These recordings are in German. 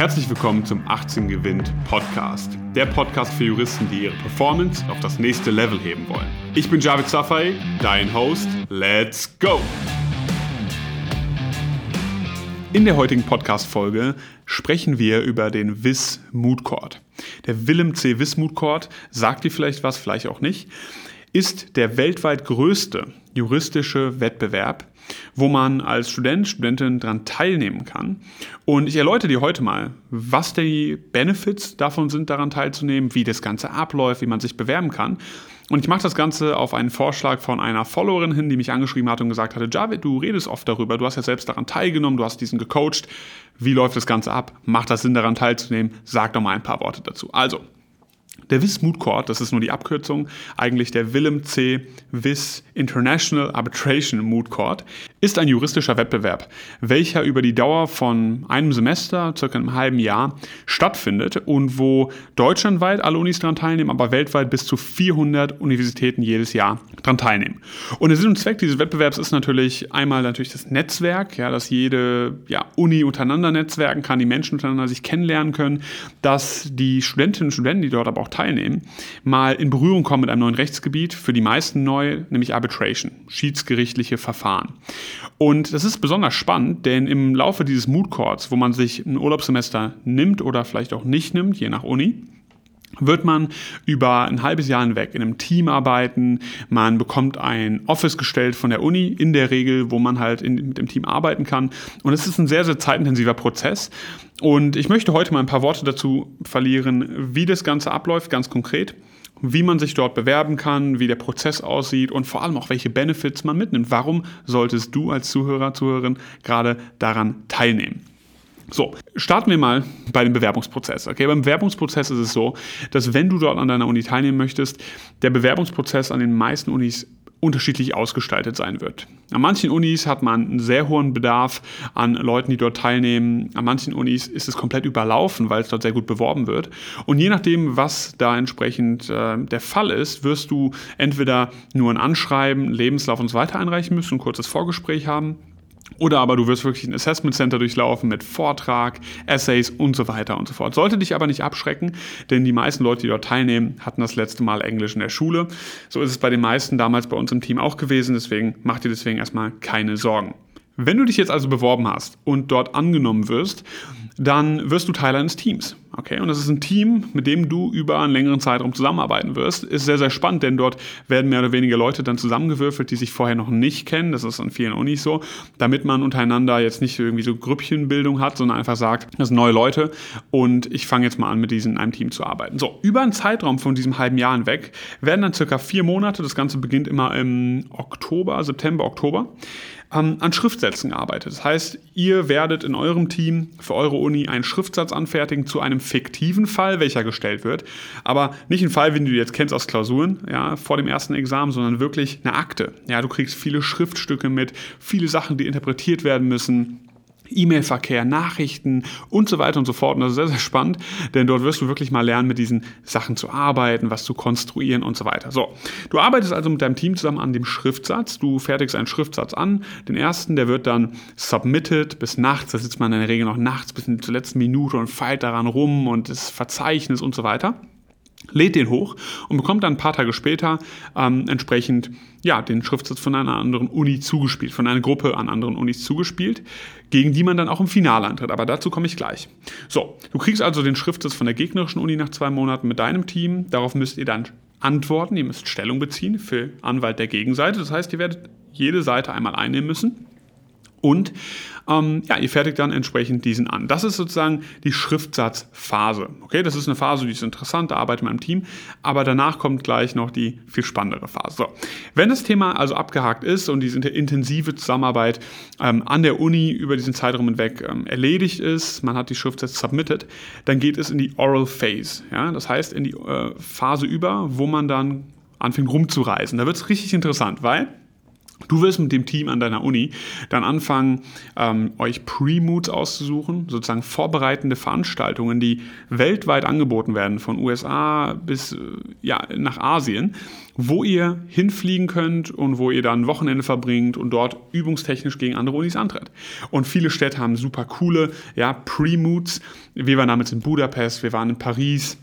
Herzlich willkommen zum 18 Gewinnt Podcast. Der Podcast für Juristen, die ihre Performance auf das nächste Level heben wollen. Ich bin Javid Safai, dein Host. Let's go! In der heutigen Podcast-Folge sprechen wir über den WIS Mood Court. Der Willem C. WIS Mood Court sagt dir vielleicht was, vielleicht auch nicht, ist der weltweit größte juristische Wettbewerb wo man als Student, Studentin daran teilnehmen kann. Und ich erläutere dir heute mal, was die Benefits davon sind, daran teilzunehmen, wie das Ganze abläuft, wie man sich bewerben kann. Und ich mache das Ganze auf einen Vorschlag von einer Followerin hin, die mich angeschrieben hat und gesagt hatte, Javid, du redest oft darüber, du hast ja selbst daran teilgenommen, du hast diesen gecoacht. Wie läuft das Ganze ab? Macht das Sinn, daran teilzunehmen? Sag doch mal ein paar Worte dazu. Also, der WIS Moot Court, das ist nur die Abkürzung, eigentlich der Willem C. WIS International Arbitration Moot Court, ist ein juristischer Wettbewerb, welcher über die Dauer von einem Semester, circa einem halben Jahr, stattfindet und wo deutschlandweit alle Unis daran teilnehmen, aber weltweit bis zu 400 Universitäten jedes Jahr daran teilnehmen. Und der Sinn und Zweck dieses Wettbewerbs ist natürlich einmal natürlich das Netzwerk, ja, dass jede ja, Uni untereinander netzwerken kann, die Menschen untereinander sich kennenlernen können, dass die Studentinnen und Studenten, die dort aber auch teilnehmen, mal in Berührung kommen mit einem neuen Rechtsgebiet, für die meisten neu, nämlich Arbitration, schiedsgerichtliche Verfahren. Und das ist besonders spannend, denn im Laufe dieses Mood Courts, wo man sich ein Urlaubssemester nimmt oder vielleicht auch nicht nimmt, je nach Uni, wird man über ein halbes Jahr hinweg in einem Team arbeiten. Man bekommt ein Office gestellt von der Uni, in der Regel, wo man halt in, mit dem Team arbeiten kann. Und es ist ein sehr, sehr zeitintensiver Prozess. Und ich möchte heute mal ein paar Worte dazu verlieren, wie das Ganze abläuft, ganz konkret wie man sich dort bewerben kann, wie der Prozess aussieht und vor allem auch welche Benefits man mitnimmt. Warum solltest du als Zuhörer, Zuhörerin gerade daran teilnehmen? So, starten wir mal bei dem Bewerbungsprozess. Okay, beim Bewerbungsprozess ist es so, dass wenn du dort an deiner Uni teilnehmen möchtest, der Bewerbungsprozess an den meisten Unis unterschiedlich ausgestaltet sein wird. An manchen Unis hat man einen sehr hohen Bedarf an Leuten, die dort teilnehmen. An manchen Unis ist es komplett überlaufen, weil es dort sehr gut beworben wird. Und je nachdem, was da entsprechend äh, der Fall ist, wirst du entweder nur ein Anschreiben, Lebenslauf und so weiter einreichen müssen, ein kurzes Vorgespräch haben oder aber du wirst wirklich ein Assessment Center durchlaufen mit Vortrag, Essays und so weiter und so fort. Sollte dich aber nicht abschrecken, denn die meisten Leute, die dort teilnehmen, hatten das letzte Mal Englisch in der Schule. So ist es bei den meisten damals bei uns im Team auch gewesen, deswegen mach dir deswegen erstmal keine Sorgen. Wenn du dich jetzt also beworben hast und dort angenommen wirst, dann wirst du Teil eines Teams. Okay, und das ist ein Team, mit dem du über einen längeren Zeitraum zusammenarbeiten wirst. Ist sehr, sehr spannend, denn dort werden mehr oder weniger Leute dann zusammengewürfelt, die sich vorher noch nicht kennen. Das ist an vielen Unis so, damit man untereinander jetzt nicht irgendwie so Grüppchenbildung hat, sondern einfach sagt, das sind neue Leute und ich fange jetzt mal an, mit diesen in einem Team zu arbeiten. So, über einen Zeitraum von diesem halben Jahr hinweg werden dann circa vier Monate, das Ganze beginnt immer im Oktober, September, Oktober, ähm, an Schriftsätzen gearbeitet. Das heißt, ihr werdet in eurem Team für eure Uni einen Schriftsatz anfertigen zu einem fiktiven Fall, welcher gestellt wird. Aber nicht ein Fall, wie du jetzt kennst aus Klausuren, ja, vor dem ersten Examen, sondern wirklich eine Akte. Ja, du kriegst viele Schriftstücke mit, viele Sachen, die interpretiert werden müssen E-Mail-Verkehr, Nachrichten und so weiter und so fort. Und das ist sehr, sehr spannend, denn dort wirst du wirklich mal lernen, mit diesen Sachen zu arbeiten, was zu konstruieren und so weiter. So, du arbeitest also mit deinem Team zusammen an dem Schriftsatz. Du fertigst einen Schriftsatz an. Den ersten, der wird dann submitted bis nachts. Da sitzt man in der Regel noch nachts bis zur letzten Minute und feilt daran rum und das Verzeichnis und so weiter lädt den hoch und bekommt dann ein paar Tage später ähm, entsprechend ja, den Schriftsatz von einer anderen Uni zugespielt, von einer Gruppe an anderen Unis zugespielt, gegen die man dann auch im Finale antritt. Aber dazu komme ich gleich. So, du kriegst also den Schriftsatz von der gegnerischen Uni nach zwei Monaten mit deinem Team. Darauf müsst ihr dann antworten, ihr müsst Stellung beziehen für Anwalt der Gegenseite. Das heißt, ihr werdet jede Seite einmal einnehmen müssen. Und ähm, ja, ihr fertigt dann entsprechend diesen an. Das ist sozusagen die Schriftsatzphase. Okay, das ist eine Phase, die ist interessant, da arbeitet man im Team, aber danach kommt gleich noch die viel spannendere Phase. So, wenn das Thema also abgehakt ist und diese intensive Zusammenarbeit ähm, an der Uni über diesen Zeitraum hinweg ähm, erledigt ist, man hat die Schriftsätze submitted, dann geht es in die Oral Phase. Ja, das heißt in die äh, Phase über, wo man dann anfängt rumzureisen. Da wird es richtig interessant, weil Du wirst mit dem Team an deiner Uni dann anfangen, ähm, euch Pre-Moods auszusuchen, sozusagen vorbereitende Veranstaltungen, die weltweit angeboten werden, von USA bis äh, ja, nach Asien, wo ihr hinfliegen könnt und wo ihr dann Wochenende verbringt und dort übungstechnisch gegen andere Unis antritt. Und viele Städte haben super coole ja, Pre-Moods. Wir waren damals in Budapest, wir waren in Paris,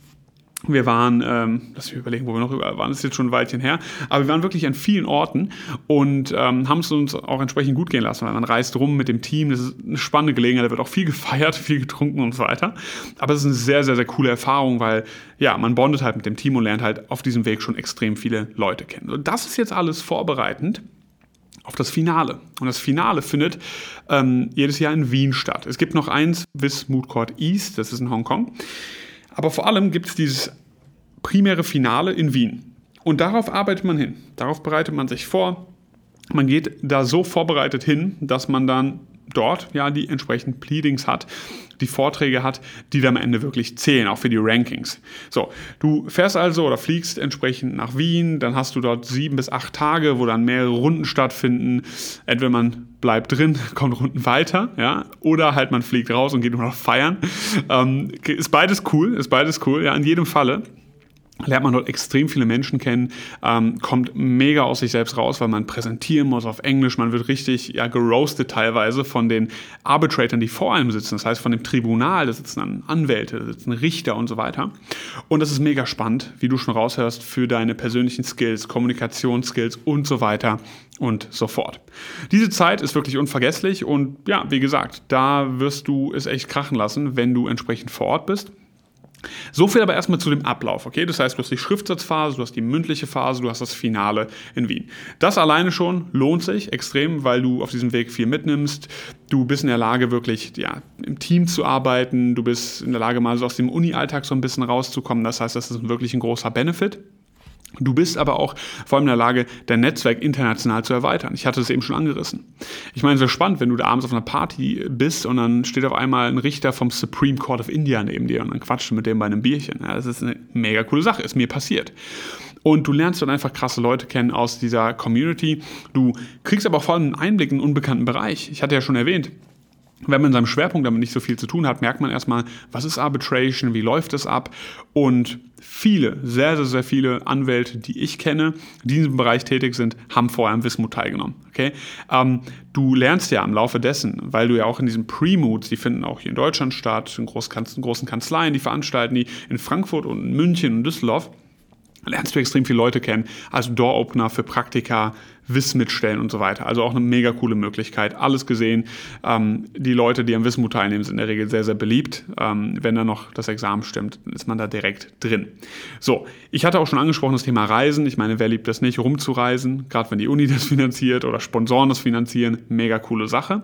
wir waren, ähm, lass mich überlegen, wo wir noch über waren, das ist jetzt schon ein Weilchen her, aber wir waren wirklich an vielen Orten und ähm, haben es uns auch entsprechend gut gehen lassen, weil man reist rum mit dem Team, das ist eine spannende Gelegenheit, da wird auch viel gefeiert, viel getrunken und so weiter. Aber es ist eine sehr, sehr, sehr coole Erfahrung, weil ja, man bondet halt mit dem Team und lernt halt auf diesem Weg schon extrem viele Leute kennen. Und das ist jetzt alles vorbereitend auf das Finale. Und das Finale findet ähm, jedes Jahr in Wien statt. Es gibt noch eins Mood Court East, das ist in Hongkong. Aber vor allem gibt es dieses primäre Finale in Wien. Und darauf arbeitet man hin. Darauf bereitet man sich vor. Man geht da so vorbereitet hin, dass man dann dort ja die entsprechenden Pleadings hat, die Vorträge hat, die dann am Ende wirklich zählen, auch für die Rankings. So, du fährst also oder fliegst entsprechend nach Wien, dann hast du dort sieben bis acht Tage, wo dann mehrere Runden stattfinden. Entweder man bleibt drin, kommt Runden weiter, ja, oder halt man fliegt raus und geht nur noch feiern. Ähm, ist beides cool, ist beides cool, ja, in jedem Falle lernt man dort extrem viele Menschen kennen, ähm, kommt mega aus sich selbst raus, weil man präsentieren muss auf Englisch, man wird richtig ja, geroastet teilweise von den Arbitratoren, die vor einem sitzen, das heißt von dem Tribunal, da sitzen dann Anwälte, da sitzen Richter und so weiter. Und das ist mega spannend, wie du schon raushörst, für deine persönlichen Skills, Kommunikationsskills und so weiter und so fort. Diese Zeit ist wirklich unvergesslich und ja, wie gesagt, da wirst du es echt krachen lassen, wenn du entsprechend vor Ort bist. So viel aber erstmal zu dem Ablauf, okay? Das heißt, du hast die Schriftsatzphase, du hast die mündliche Phase, du hast das Finale in Wien. Das alleine schon lohnt sich extrem, weil du auf diesem Weg viel mitnimmst. Du bist in der Lage, wirklich ja, im Team zu arbeiten. Du bist in der Lage, mal so aus dem Uni-Alltag so ein bisschen rauszukommen. Das heißt, das ist wirklich ein großer Benefit. Du bist aber auch vor allem in der Lage, dein Netzwerk international zu erweitern. Ich hatte es eben schon angerissen. Ich meine, es ist spannend, wenn du da abends auf einer Party bist und dann steht auf einmal ein Richter vom Supreme Court of India neben dir und dann quatscht du mit dem bei einem Bierchen. Ja, das ist eine mega coole Sache, ist mir passiert. Und du lernst dann einfach krasse Leute kennen aus dieser Community. Du kriegst aber auch vor allem einen Einblick in einen unbekannten Bereich. Ich hatte ja schon erwähnt, wenn man in seinem Schwerpunkt damit nicht so viel zu tun hat, merkt man erstmal, was ist Arbitration, wie läuft es ab und viele, sehr, sehr, sehr viele Anwälte, die ich kenne, die in diesem Bereich tätig sind, haben vorher am Wismut teilgenommen. Okay? Ähm, du lernst ja im Laufe dessen, weil du ja auch in diesen Pre-Moods, die finden auch hier in Deutschland statt, in großen Kanzleien, die veranstalten die in Frankfurt und in München und Düsseldorf, lernst du extrem viele Leute kennen, also Door-Opener für Praktika, Wissen mitstellen und so weiter. Also auch eine mega coole Möglichkeit. Alles gesehen. Ähm, die Leute, die am Wissenmut teilnehmen, sind in der Regel sehr, sehr beliebt. Ähm, wenn da noch das Examen stimmt, dann ist man da direkt drin. So, ich hatte auch schon angesprochen das Thema Reisen. Ich meine, wer liebt das nicht, rumzureisen? Gerade wenn die Uni das finanziert oder Sponsoren das finanzieren. Mega coole Sache.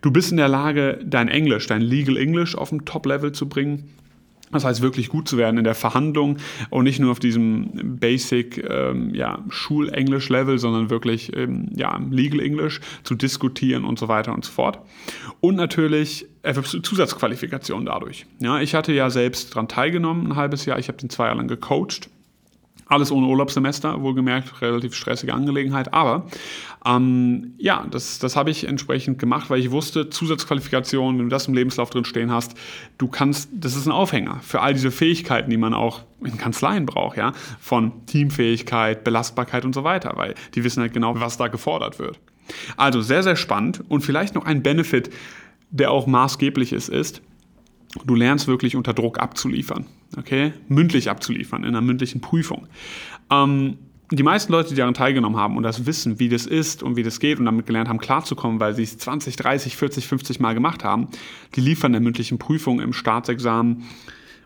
Du bist in der Lage, dein Englisch, dein Legal English auf ein Top-Level zu bringen. Das heißt, wirklich gut zu werden in der Verhandlung und nicht nur auf diesem Basic ähm, ja, Schulenglisch-Level, sondern wirklich ähm, ja, Legal English zu diskutieren und so weiter und so fort. Und natürlich Zusatzqualifikation dadurch. Ja, ich hatte ja selbst daran teilgenommen, ein halbes Jahr. Ich habe den zwei Jahre lang gecoacht alles ohne Urlaubssemester, wohlgemerkt, relativ stressige Angelegenheit. Aber ähm, ja, das, das habe ich entsprechend gemacht, weil ich wusste, Zusatzqualifikationen, wenn du das im Lebenslauf drin stehen hast, du kannst, das ist ein Aufhänger für all diese Fähigkeiten, die man auch in Kanzleien braucht, ja, von Teamfähigkeit, Belastbarkeit und so weiter, weil die wissen halt genau, was da gefordert wird. Also sehr, sehr spannend und vielleicht noch ein Benefit, der auch maßgeblich ist, ist, du lernst wirklich unter Druck abzuliefern, okay, mündlich abzuliefern in einer mündlichen Prüfung. Ähm, die meisten Leute, die daran teilgenommen haben und das wissen, wie das ist und wie das geht und damit gelernt haben, klarzukommen, weil sie es 20, 30, 40, 50 Mal gemacht haben, die liefern der mündlichen Prüfung im Staatsexamen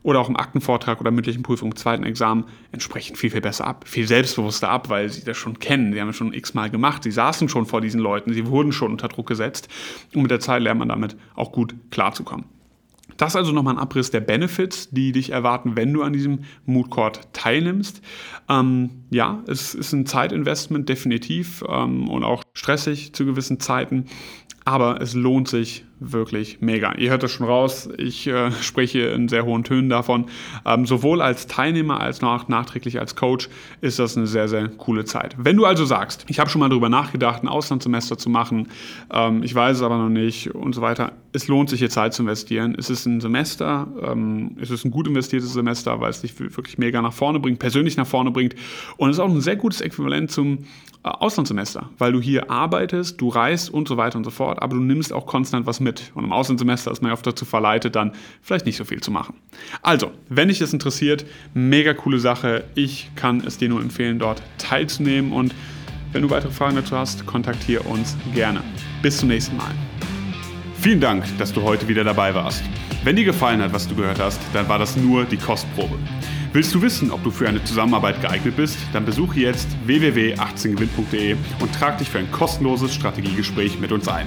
oder auch im Aktenvortrag oder mündlichen Prüfung im zweiten Examen entsprechend viel, viel besser ab, viel selbstbewusster ab, weil sie das schon kennen. Sie haben es schon x-mal gemacht, sie saßen schon vor diesen Leuten, sie wurden schon unter Druck gesetzt und mit der Zeit lernt man damit auch gut klarzukommen. Das ist also nochmal ein Abriss der Benefits, die dich erwarten, wenn du an diesem Mood Court teilnimmst. Ähm, ja, es ist ein Zeitinvestment definitiv ähm, und auch stressig zu gewissen Zeiten, aber es lohnt sich wirklich mega. Ihr hört das schon raus, ich äh, spreche in sehr hohen Tönen davon. Ähm, sowohl als Teilnehmer als auch nachträglich als Coach ist das eine sehr, sehr coole Zeit. Wenn du also sagst, ich habe schon mal darüber nachgedacht, ein Auslandssemester zu machen, ähm, ich weiß es aber noch nicht und so weiter, es lohnt sich hier Zeit zu investieren. Es ist ein Semester, ähm, es ist ein gut investiertes Semester, weil es dich wirklich mega nach vorne bringt, persönlich nach vorne bringt und es ist auch ein sehr gutes Äquivalent zum äh, Auslandssemester, weil du hier arbeitest, du reist und so weiter und so fort, aber du nimmst auch konstant was mit. Und im Auslandssemester ist man ja oft dazu verleitet, dann vielleicht nicht so viel zu machen. Also, wenn dich das interessiert, mega coole Sache. Ich kann es dir nur empfehlen, dort teilzunehmen. Und wenn du weitere Fragen dazu hast, kontaktiere uns gerne. Bis zum nächsten Mal. Vielen Dank, dass du heute wieder dabei warst. Wenn dir gefallen hat, was du gehört hast, dann war das nur die Kostprobe. Willst du wissen, ob du für eine Zusammenarbeit geeignet bist? Dann besuche jetzt www.18gewinn.de und trag dich für ein kostenloses Strategiegespräch mit uns ein.